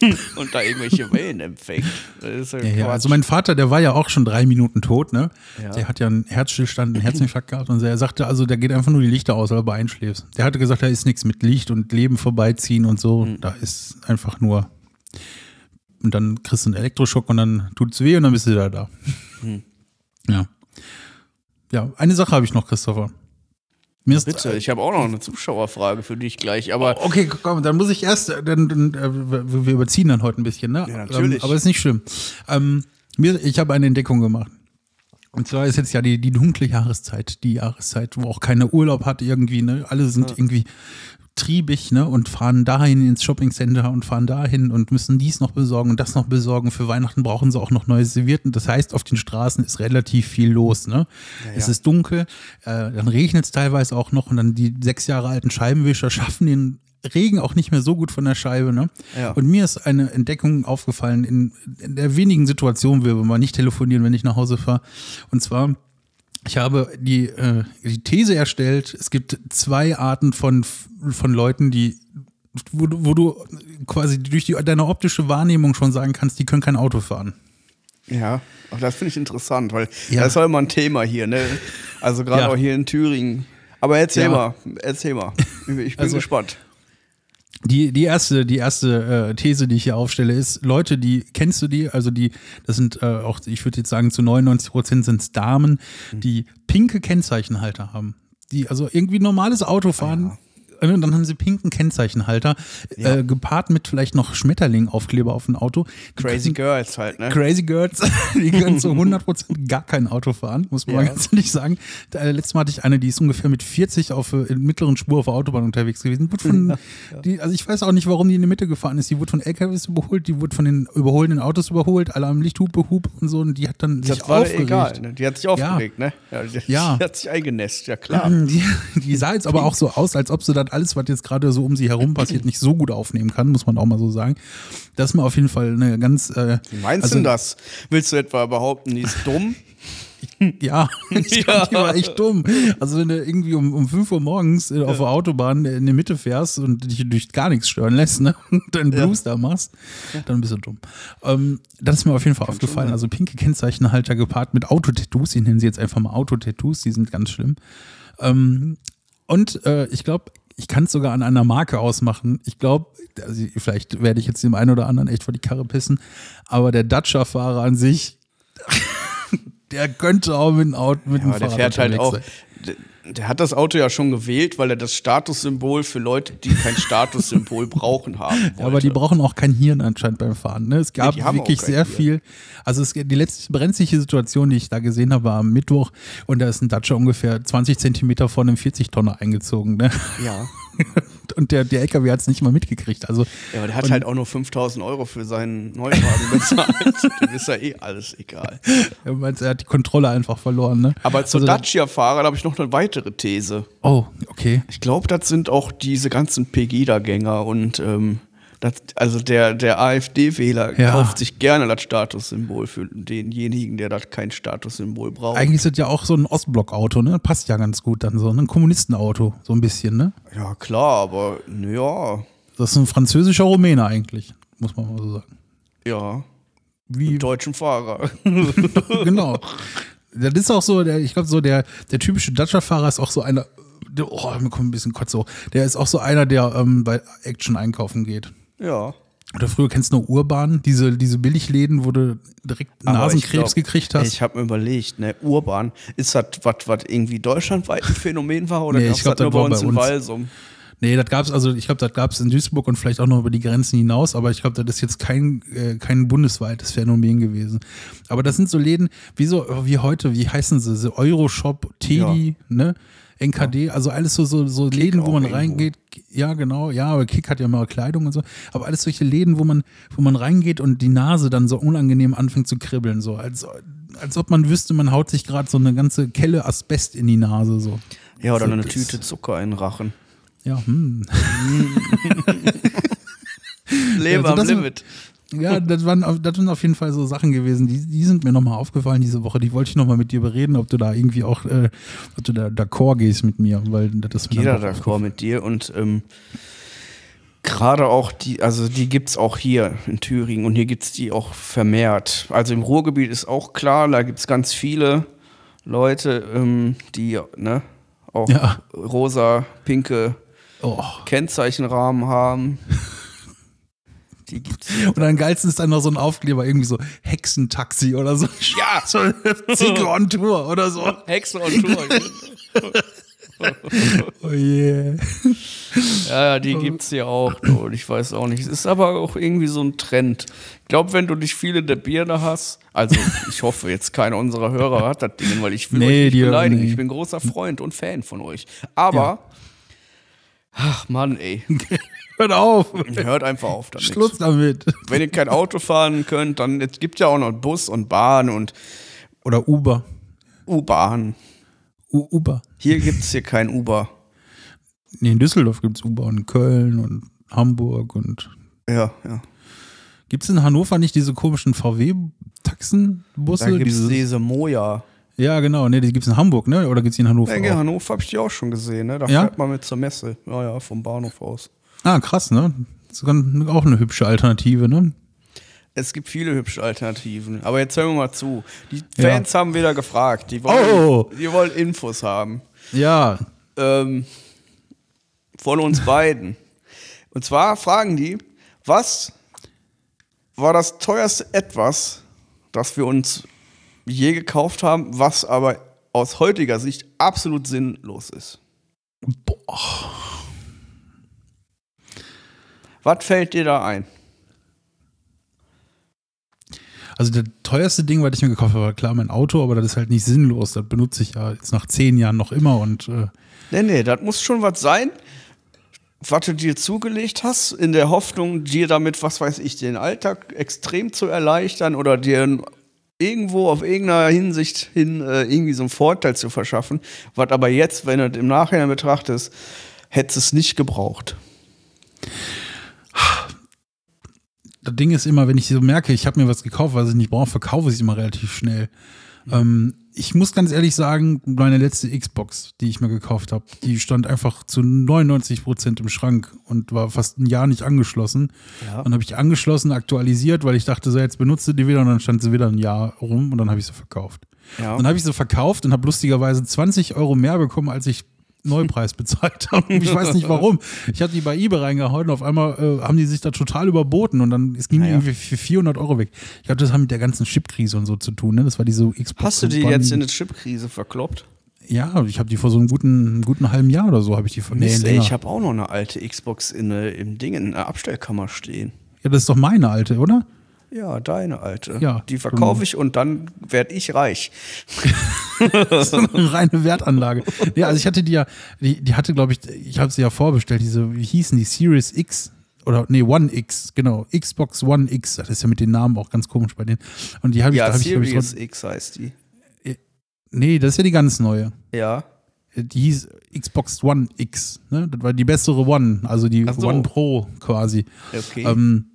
und da irgendwelche Wellen empfängt. Ja Ja, ja. Also mein Vater, der war ja auch schon drei Minuten tot, ne? Der hat ja einen Herzstillstand, einen Herzinfarkt gehabt und er sagte, also da geht einfach nur die Lichter aus, weil du einschläfst. Der hatte gesagt, da ist nichts mit Licht und Leben vorbeiziehen und so. Mhm. Da ist einfach nur. Und dann kriegst du einen Elektroschock und dann tut's weh und dann bist du wieder da. Mhm. Ja. Ja, eine Sache habe ich noch, Christopher. Mir ist, Bitte, ich habe auch noch eine Zuschauerfrage für dich gleich, aber Okay, komm, dann muss ich erst, äh, dann, dann äh, wir überziehen dann heute ein bisschen, ne? Ja, natürlich. Ähm, aber ist nicht schlimm. Ähm, mir, ich habe eine Entdeckung gemacht. Und zwar ist jetzt ja die, die dunkle Jahreszeit, die Jahreszeit, wo auch keiner Urlaub hat irgendwie, ne? Alle sind irgendwie triebig, ne? Und fahren dahin ins Shoppingcenter und fahren dahin und müssen dies noch besorgen und das noch besorgen. Für Weihnachten brauchen sie auch noch neue Servierten. Das heißt, auf den Straßen ist relativ viel los, ne? Es ist dunkel, äh, dann regnet es teilweise auch noch und dann die sechs Jahre alten Scheibenwischer schaffen den Regen auch nicht mehr so gut von der Scheibe, ne? Ja. Und mir ist eine Entdeckung aufgefallen in, in der wenigen Situation, wo wir mal nicht telefonieren, wenn ich nach Hause fahre. Und zwar, ich habe die, äh, die These erstellt, es gibt zwei Arten von, von Leuten, die, wo, du- wo du quasi durch die, deine optische Wahrnehmung schon sagen kannst, die können kein Auto fahren. ja, auch das finde ich interessant, weil Ja. das ist ja immer ein Thema hier, ne? Also gerade Ja. auch hier in Thüringen. Aber erzähl Ja. mal, erzähl mal. Ich bin Also- gespannt. Die, die erste, die erste äh, These, die ich hier aufstelle, ist, Leute, die, kennst du die? Also die, das sind äh, auch, ich würde jetzt sagen, zu 99 Prozent sind es Damen, die pinke Kennzeichenhalter haben. Die also irgendwie normales Auto fahren. äh, Und dann haben sie pinken Kennzeichenhalter, Ja. äh, gepaart mit vielleicht noch Schmetterling-Aufkleber auf dem Auto. Die Crazy Girls halt, ne? Crazy Girls, die können zu 100% gar kein Auto fahren, muss man mal Ja. ganz ehrlich sagen. Äh, letztes Mal hatte ich eine, die ist ungefähr mit 40 auf äh, mittleren Spur auf der Autobahn unterwegs gewesen. Wurde von, Die, also ich weiß auch nicht, warum die in die Mitte gefahren ist. Die wurde von LKWs überholt, die wurde von den überholenden Autos überholt, alle am Lichthupe, Hub und so. Und die hat dann sich Das war ihr aufgeregt. egal, ne? Die hat sich aufgeregt, ne? Ja, die, Ja. die hat sich eingenässt, ja klar. Die, die sah jetzt aber auch so aus, als ob sie das alles, was jetzt gerade so um sie herum passiert, nicht so gut aufnehmen kann, muss man auch mal so sagen. Das ist mir auf jeden Fall eine ganz. Äh, Wie meinst also, du das? Willst du etwa behaupten, die ist dumm? Ja, ich glaub, die war echt dumm. Also wenn du irgendwie um, um 5 Uhr morgens äh, auf der Autobahn in die Mitte fährst und dich durch gar nichts stören lässt, ne? Und deinen Blues ja. da machst, dann bist du dumm. Ähm, das ist mir auf jeden Fall aufgefallen. Also pinke Kennzeichenhalter gepaart mit Autotattoos, ich nenne sie jetzt einfach mal Autotattoos, die sind ganz schlimm. Ähm, und äh, ich glaube, ich kann es sogar an einer Marke ausmachen. Ich glaube, also vielleicht werde ich jetzt dem einen oder anderen echt vor die Karre pissen, aber der Dacia-Fahrer an sich der könnte auch mit, mit ja, dem der fährt halt auch. Der hat das Auto ja schon gewählt, weil er das Statussymbol für Leute, die kein Statussymbol brauchen, haben wollte. Ja, aber die brauchen auch kein Hirn anscheinend beim Fahren. Ne? Es gab nee, wirklich sehr Hirn. viel. Also es, die letzte brenzliche Situation, die ich da gesehen habe, war am Mittwoch und da ist ein Dacia ungefähr 20 Zentimeter vor einem 40-Tonner eingezogen. Ne? Ja. und der, der LKW hat es nicht mal mitgekriegt. Also, ja, aber der hat halt auch nur 5000 Euro für seinen Neuwagen bezahlt. Dem ist ja eh alles egal. Er meint, er hat die Kontrolle einfach verloren. Ne? Aber zu also, Dacia-Fahrern habe ich noch eine weitere These. Oh, okay. Ich glaube, das sind auch diese ganzen Pegida-Gänger und ähm, das, also der, der AfD-Wähler ja. kauft sich gerne das Statussymbol für denjenigen, der das kein Statussymbol braucht. Eigentlich ist das ja auch so ein Ostblock-Auto, ne? Passt ja ganz gut dann so. Ein Kommunistenauto, so ein bisschen, ne? Ja, klar, aber ja. Das ist ein französischer Rumäne eigentlich, muss man mal so sagen. Ja. Wie? Mit deutschen Fahrer. genau. Das ist auch so, der, ich glaube, so der, der typische Dacia-Fahrer ist auch so einer, oh, mir kommt ein bisschen Kotze hoch. Der ist auch so einer, der ähm, bei Action einkaufen geht. Ja. Oder früher kennst du nur Urban, diese, diese Billigläden, wo du direkt Nasenkrebs glaub, gekriegt hast. Ich habe mir überlegt, ne, Urban, ist das was, was irgendwie deutschlandweit ein Phänomen war oder nee, gab es das nur bei uns, bei uns in Walsum? Nee, das gab es, also ich glaube, das gab es in Duisburg und vielleicht auch noch über die Grenzen hinaus, aber ich glaube, das ist jetzt kein, äh, kein bundesweites Phänomen gewesen. Aber das sind so Läden, wie so, wie heute, wie heißen sie, so Euroshop, Teddy, ja. ne? NKD, also alles so, so, so Läden, wo man reingeht. Ja, genau, ja, aber Kick hat ja mal Kleidung und so. Aber alles solche Läden, wo man, wo man reingeht und die Nase dann so unangenehm anfängt zu kribbeln, so als, als ob man wüsste, man haut sich gerade so eine ganze Kelle Asbest in die Nase. So. Ja, oder so, eine Tüte Zucker in den Rachen. Ja, hm. Leben ja, also am Limit. Ja, das waren, das sind auf jeden Fall so Sachen gewesen, die, die sind mir nochmal aufgefallen diese Woche. Die wollte ich nochmal mit dir bereden, ob du da irgendwie auch, äh, ob du da d'accord gehst mit mir, weil das ist Jeder d'accord mit dir und ähm, gerade auch die, also die gibt es auch hier in Thüringen und hier gibt es die auch vermehrt. Also im Ruhrgebiet ist auch klar, da gibt es ganz viele Leute, ähm, die, ne, auch ja. rosa, pinke oh. Kennzeichenrahmen haben. Die gibt's Und am geilsten ist dann noch so ein Aufkleber, irgendwie so Hexentaxi oder so. Ja! So Ziege on Tour oder so. Hexe on Tour. oh yeah. Ja, die gibt's hier auch. Und ich weiß auch nicht. Es ist aber auch irgendwie so ein Trend. Ich glaube, wenn du nicht viele der Birne hast, also ich hoffe jetzt keiner unserer Hörer hat das Ding, weil ich will nee, euch nicht beleidigen. Nee. Ich bin großer Freund und Fan von euch. Aber, ja. Ach Mann, ey. Hört auf. Hört einfach auf damit. Schluss damit. Wenn ihr kein Auto fahren könnt, dann es gibt ja auch noch Bus und Bahn und oder Uber. U-Bahn. Uber. Hier gibt es hier kein Uber. Nee, in Düsseldorf gibt es Uber und Köln und Hamburg und. Ja, ja. Gibt es in Hannover nicht diese komischen VW-Taxenbusse? Da gibt es diese Moja. Ja, genau. Nee, die gibt es in Hamburg, ne? Oder gibt es in Hannover? in Hannover habe ich die auch schon gesehen, ne? Da ja? fährt man mit zur Messe. Ja, ja, vom Bahnhof aus. Ah, krass, ne? Das ist auch eine hübsche Alternative, ne? Es gibt viele hübsche Alternativen. Aber jetzt hören wir mal zu. Die Fans ja. haben wieder gefragt. Die wollen, oh. die wollen Infos haben. Ja. Ähm, von uns beiden. Und zwar fragen die, was war das teuerste etwas, das wir uns je gekauft haben, was aber aus heutiger Sicht absolut sinnlos ist? Boah. Was fällt dir da ein? Also das teuerste Ding, was ich mir gekauft habe, war klar mein Auto, aber das ist halt nicht sinnlos. Das benutze ich ja jetzt nach zehn Jahren noch immer und äh Nee, nee, das muss schon was sein, was du dir zugelegt hast, in der Hoffnung, dir damit, was weiß ich, den Alltag extrem zu erleichtern oder dir irgendwo auf irgendeiner Hinsicht hin äh, irgendwie so einen Vorteil zu verschaffen, was aber jetzt, wenn du im Nachhinein betrachtest, hättest es nicht gebraucht? Das Ding ist immer, wenn ich so merke, ich habe mir was gekauft, was ich nicht brauche, verkaufe ich es immer relativ schnell. Ähm, ich muss ganz ehrlich sagen, meine letzte Xbox, die ich mir gekauft habe, die stand einfach zu 99 Prozent im Schrank und war fast ein Jahr nicht angeschlossen. Ja. Dann habe ich angeschlossen, aktualisiert, weil ich dachte, so jetzt benutze die wieder und dann stand sie wieder ein Jahr rum und dann habe ich sie verkauft. Ja. Dann habe ich sie verkauft und habe lustigerweise 20 Euro mehr bekommen, als ich Neupreis bezahlt habe. Ich weiß nicht warum. Ich hatte die bei eBay reingehauen und auf einmal äh, haben die sich da total überboten und dann es ging Naja. irgendwie für 400 Euro weg. Ich glaube, das hat mit der ganzen Chipkrise und so zu tun. Ne? Das war diese Xbox. Hast du die jetzt in eine Chipkrise verkloppt? Ja, ich habe die vor so einem guten, guten halben Jahr oder so habe ich die von. Nee, ey, ich habe auch noch eine alte Xbox in, äh, im Ding, in der Abstellkammer stehen. ja, das ist doch meine alte, oder? Ja, deine alte. Ja, Die verkaufe ich und dann werde ich reich. Das ist eine reine Wertanlage. Ja, also ich hatte die ja, die, die hatte, glaube ich, ich habe sie ja vorbestellt, diese, wie hießen die, Series X oder nee, One X, genau, Xbox One X. Das ist ja mit den Namen auch ganz komisch bei denen. Und die habe ich, Ja, da hab ich, glaub ich, Series so, X heißt die. nee, das ist ja die ganz neue. Ja. Die hieß Xbox One X, ne? Das war die bessere One, also die so. One Pro quasi. Okay. Ähm,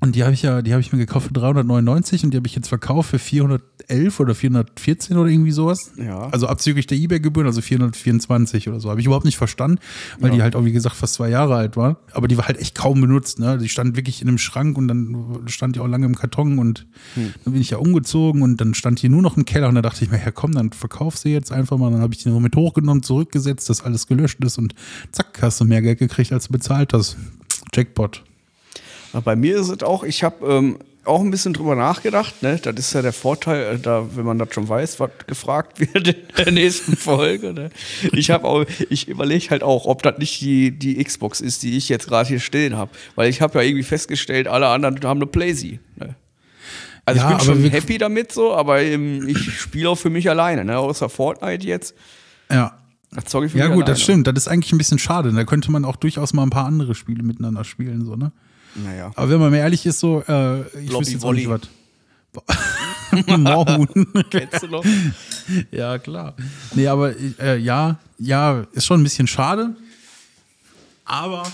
und die habe ich ja, die habe ich mir gekauft für 399 und die habe ich jetzt verkauft für 411 oder 414 oder irgendwie sowas. Ja. Also abzüglich der eBay-Gebühren, also 424 oder so. Habe ich überhaupt nicht verstanden, weil Ja. die halt auch, wie gesagt, fast zwei Jahre alt war. Aber die war halt echt kaum benutzt. Ne? Die stand wirklich in einem Schrank und dann stand die auch lange im Karton und Hm. dann bin ich ja umgezogen und dann stand die nur noch im Keller und da dachte ich mir, ja komm, dann verkauf sie jetzt einfach mal. Dann habe ich die noch mit hochgenommen, zurückgesetzt, dass alles gelöscht ist und zack, hast du mehr Geld gekriegt, als du bezahlt hast. Jackpot. Bei mir ist es auch, ich habe ähm, auch ein bisschen drüber nachgedacht. Ne? Das ist ja der Vorteil, äh, da, wenn man das schon weiß, was gefragt wird in der nächsten Folge. Ne? Ich habe auch, ich überlege halt auch, ob das nicht die, die Xbox ist, die ich jetzt gerade hier stehen habe. Weil ich habe ja irgendwie festgestellt, alle anderen haben eine Playsee. Ne? Also Ja, ich bin schon happy damit so, aber ähm, ich spiele auch für mich alleine, ne? außer Fortnite jetzt. Ja. Das zocke ich für Ja, mich gut, alleine. das stimmt. Das ist eigentlich ein bisschen schade. Da könnte man auch durchaus mal ein paar andere Spiele miteinander spielen, so, ne? Naja. Aber wenn man mal ehrlich ist, so, äh, ich Lobby wüsste jetzt auch nicht was. Moorhuhn. Kennst du noch? ja, klar. Nee, aber äh, ja, ja, ist schon ein bisschen schade. Aber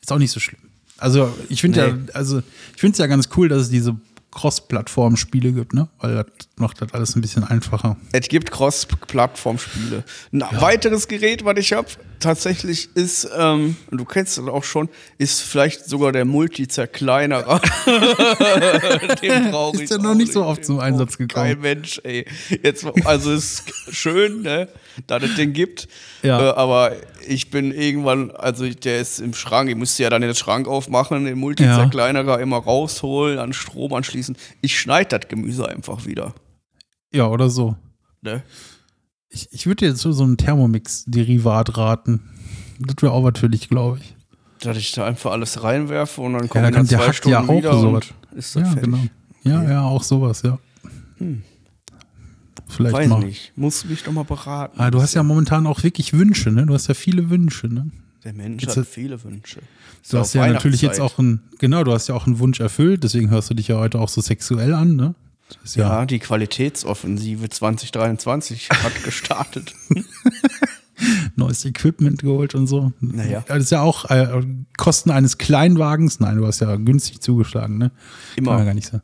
ist auch nicht so schlimm. Also, ich finde Nee. ja, also, ich finde es ja ganz cool, dass es diese Cross-Plattform-Spiele gibt, ne? Weil das macht das alles ein bisschen einfacher. Es gibt Cross-Plattform-Spiele. Ein weiteres Gerät, was ich habe, tatsächlich ist, ähm, und du kennst es auch schon, ist vielleicht sogar der Multi-Zerkleinerer. Den brauche Ist ich ja noch nicht so oft zum Einsatz gekommen. Kein Mensch, ey. Jetzt, also es ist schön, ne, dass es den gibt. Ja. Äh, aber ich bin irgendwann, also der ist im Schrank, ich musste ja dann den Schrank aufmachen, den Multi-Zerkleinerer immer rausholen, an Strom anschließen. Ich schneide das Gemüse einfach wieder. Ja, oder so. Ne? Ich, ich würde jetzt so, so ein Thermomix-Derivat raten. Das wäre auch natürlich, glaube ich. Dass ich da einfach alles reinwerfe und dann kommt da in kommt der zwei Stunden ja auch wieder sowas. ist das Ja, fertig. genau. Ja, ja, auch sowas, ja. Vielleicht Weiß mal. nicht. Muss mich doch mal beraten. Ah, du hast ja momentan auch wirklich Wünsche, ne? Du hast ja viele Wünsche, ne? Der Mensch Jetzt hat viele Wünsche. Ist Du hast ja natürlich jetzt auch einen, genau, du hast ja auch einen Wunsch erfüllt, deswegen hörst du dich ja heute auch so sexuell an, ne? Ja, Ja, die Qualitätsoffensive 2023 hat gestartet. neues Equipment geholt und so. Naja. Das ist ja auch äh, Kosten eines Kleinwagens. Nein, du hast ja günstig zugeschlagen, ne? Immer. Kann man gar nicht so,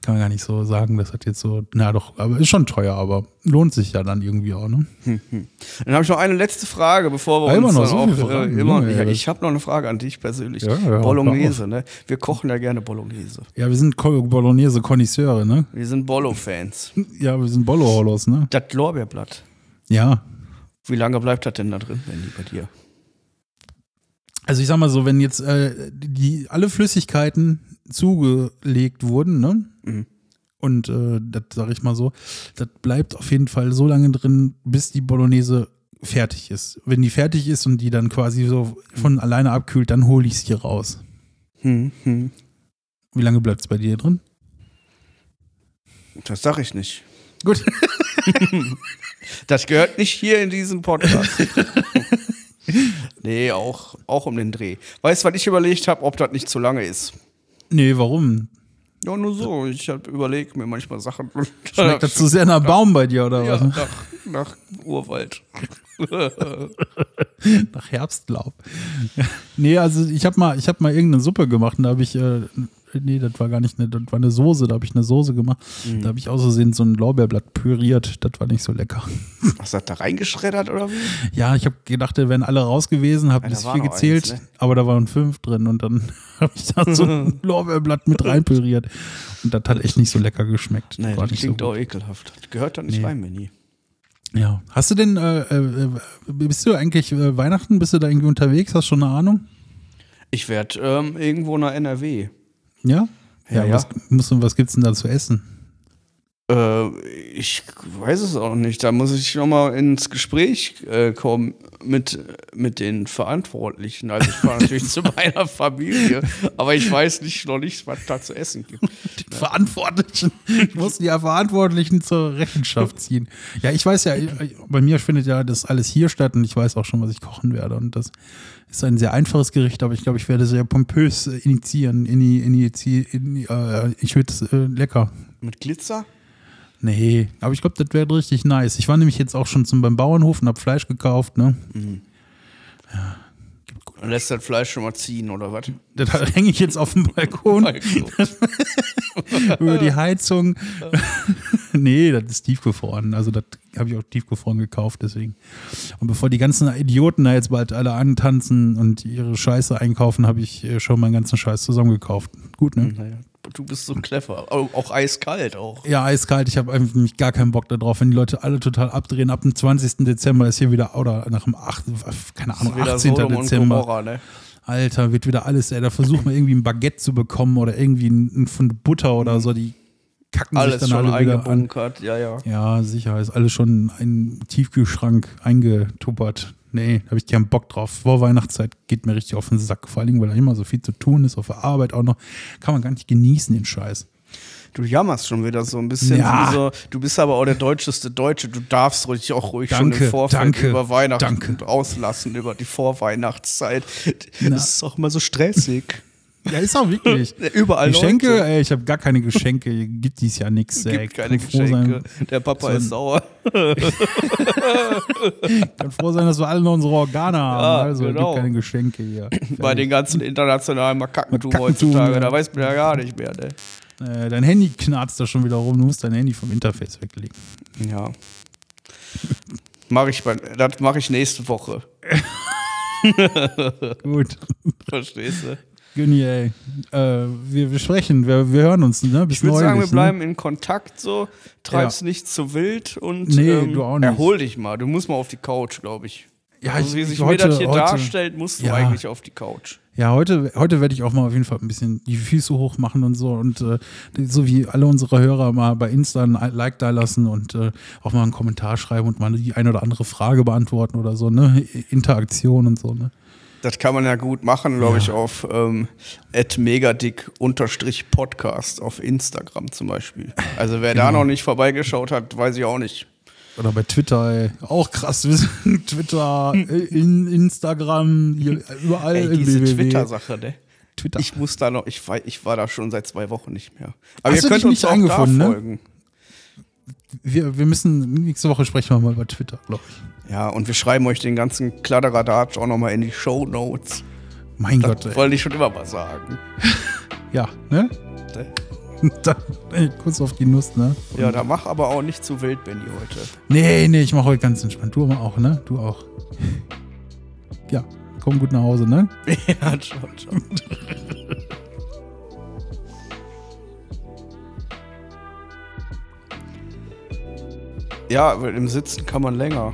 kann man gar nicht so sagen, das hat jetzt so, na doch, aber ist schon teuer, aber lohnt sich ja dann irgendwie auch, ne? Dann habe ich noch eine letzte Frage, bevor wir Ja, immer uns noch dann so auch, Fragen. äh, immer, ja, das- ich habe noch eine Frage an dich persönlich. Ja, ja, Bolognese, ne? Wir kochen ja gerne Bolognese. Ja, wir sind Ko- Bolognese-Konnoisseure, ne? Wir sind Bollo-Fans. Ja, wir sind Bollo-Holos, ne? Das Lorbeerblatt. Ja. Wie lange bleibt das denn da drin, wenn die bei dir? Also ich sag mal so, wenn jetzt äh, die alle Flüssigkeiten zugelegt wurden, ne? Mhm. Und äh, das sage ich mal so, das bleibt auf jeden Fall so lange drin, bis die Bolognese fertig ist. Wenn die fertig ist und die dann quasi so von alleine abkühlt, dann hole ich sie raus. Hm, hm. Wie lange bleibt es bei dir drin? Das sag ich nicht. Gut. Das gehört nicht hier in diesen Podcast. nee, auch, auch um den Dreh. Weißt du, was ich überlegt habe, ob das nicht zu lange ist? Nee, warum? Ja, nur so. Ich habe überlegt mir manchmal Sachen. Schmeckt das zu sehr nach Baum bei dir oder ja, was? nach, nach Urwald. Nach Herbstlaub. nee, also ich habe mal, hab mal irgendeine Suppe gemacht und da habe ich, äh, nee, das war gar nicht eine, das war eine Soße, da habe ich eine Soße gemacht. Mhm. Da habe ich aus Versehen so ein Lorbeerblatt püriert, das war nicht so lecker. Du das da reingeschreddert oder wie? Ja, ich habe gedacht, da wären alle raus gewesen, habe Ja, da bis war vier noch gezählt, eins, ne? aber da waren fünf drin und dann habe ich da so ein Lorbeerblatt mit reinpüriert. Und das hat echt nicht so lecker geschmeckt. Nee, das nicht klingt so auch ekelhaft. Das gehört da nicht Nee. rein, Mini. Ja. Hast du denn, äh, äh, bist du eigentlich äh, Weihnachten, bist du da irgendwie unterwegs? Hast du schon eine Ahnung? Ich werde ähm, irgendwo nach NRW. Ja? Ja, ja. Was, musst du, was gibt's denn da zu essen? Äh, ich weiß es auch nicht. Da muss ich nochmal ins Gespräch äh, kommen mit, mit den Verantwortlichen. Also ich fahre natürlich zu meiner Familie, aber ich weiß nicht noch nicht, was da zu essen gibt. Die Verantwortlichen. Ich muss die Verantwortlichen zur Rechenschaft ziehen. Ja, ich weiß ja, bei mir findet ja das alles hier statt und ich weiß auch schon, was ich kochen werde. Und das ist ein sehr einfaches Gericht, aber ich glaube, ich werde sehr pompös äh, initiieren. Ini, initi, in, äh, ich würde es äh, lecker. Mit Glitzer? Nee, aber ich glaube, das wäre richtig nice. Ich war nämlich jetzt auch schon zum beim Bauernhof und habe Fleisch gekauft, ne? Und lässt das Fleisch schon mal ziehen, oder was? Das hänge ich jetzt auf dem Balkon über die Heizung. nee, das ist tiefgefroren. Also das habe ich auch tiefgefroren gekauft, deswegen. Und bevor die ganzen Idioten da jetzt bald alle antanzen und ihre Scheiße einkaufen, habe ich äh, schon meinen ganzen Scheiß zusammengekauft. Gut, ne? Naja, du bist so clever. Auch, auch eiskalt auch. Ja, eiskalt. Ich habe einfach gar keinen Bock darauf, wenn die Leute alle total abdrehen. Ab dem 20. Dezember ist hier wieder, oder nach dem 8., keine Ahnung, Wieder 18. Sodom Dezember. Gomorra, ne? Alter, wird wieder alles, ey, da versucht man irgendwie ein Baguette zu bekommen oder irgendwie ein, ein Pfund Butter oder so, die kacken Alles sich dann schon alle wieder an. eingebunkert, ja, ja. Ja, sicher, ist alles schon in einen Tiefkühlschrank eingetuppert. Nee, da habe ich keinen Bock drauf. Vor Weihnachtszeit geht mir richtig auf den Sack, vor allem, weil da immer so viel zu tun ist, auf der Arbeit auch noch. Kann man gar nicht genießen, den Scheiß. Du jammerst schon wieder so ein bisschen. Ja. So, du bist aber auch der deutscheste Deutsche. Du darfst ruhig auch ruhig schon Danke, im Vorfeld danke, über Weihnachten danke. auslassen, über die Vorweihnachtszeit. Na. Das ist auch immer so stressig. Ja, ist auch wirklich. Überall Geschenke, Leute. ey, ich habe gar keine Geschenke, gibt dies ja nichts. ey. Gibt keine Kann froh sein- Geschenke. Der Papa ist sauer. Kann froh sein, dass wir alle noch unsere Organe haben. Ja, also genau. gibt keine Geschenke hier. Bei den ganzen internationalen Makakentum Makakentum, heutzutage. ja. Da weiß man ja gar nicht mehr, ne? Äh, dein Handy knarzt da schon wieder rum. Du musst dein Handy vom Interface weglegen. Ja. Mach ich bei, das mache ich nächste Woche. Gut. Verstehst du? Günni, ey. Äh, wir, wir sprechen, wir, wir hören uns, ne? Bis Ich würde sagen, wir neulich, bleiben in Kontakt so. Treib's Ja. nicht zu wild und Nee, ähm, du auch nicht. erhol dich mal. Du musst mal auf die Couch, glaube ich. Ne? Ja, Also, wie ich- sich mir das hier heute- darstellt, musst du Ja. eigentlich auf die Couch. Ja, heute, heute werde ich auch mal auf jeden Fall ein bisschen die Füße hoch machen und so und äh, so wie alle unsere Hörer mal bei Insta ein Like da lassen und äh, auch mal einen Kommentar schreiben und mal die eine oder andere Frage beantworten oder so, ne? Interaktion und so, ne? Das kann man ja gut machen, glaube Ja. ich, auf ähm, megadick-podcast auf Instagram zum Beispiel. Also wer da Genau. noch nicht vorbeigeschaut hat, weiß ich auch nicht. Oder bei Twitter, ey. Auch krass. Twitter, äh, in, Instagram, hier, überall. Ey, diese. Twitter-Sache, ne? Twitter. Ich muss da noch, ich war, ich war da schon seit zwei Wochen nicht mehr. Aber Hast ihr könnt uns auch eingefunden, da ne? Wir, wir müssen, nächste Woche sprechen wir mal über Twitter, glaube ich. Ja, und wir schreiben euch den ganzen Kladderadatsch auch nochmal in die Show Notes. Mein Gott, Das ey. wollte ich schon immer mal sagen. Ja, ne? Ne? Dann, ey, kurz auf die Nuss, ne? Ja, da mach aber auch nicht zu wild, Benny, heute. Nee, nee, ich mache heute ganz entspannt. Du aber auch, ne? Du auch. Ja, komm gut nach Hause, ne? ja, ciao, ciao. Ja, weil im Sitzen kann man länger.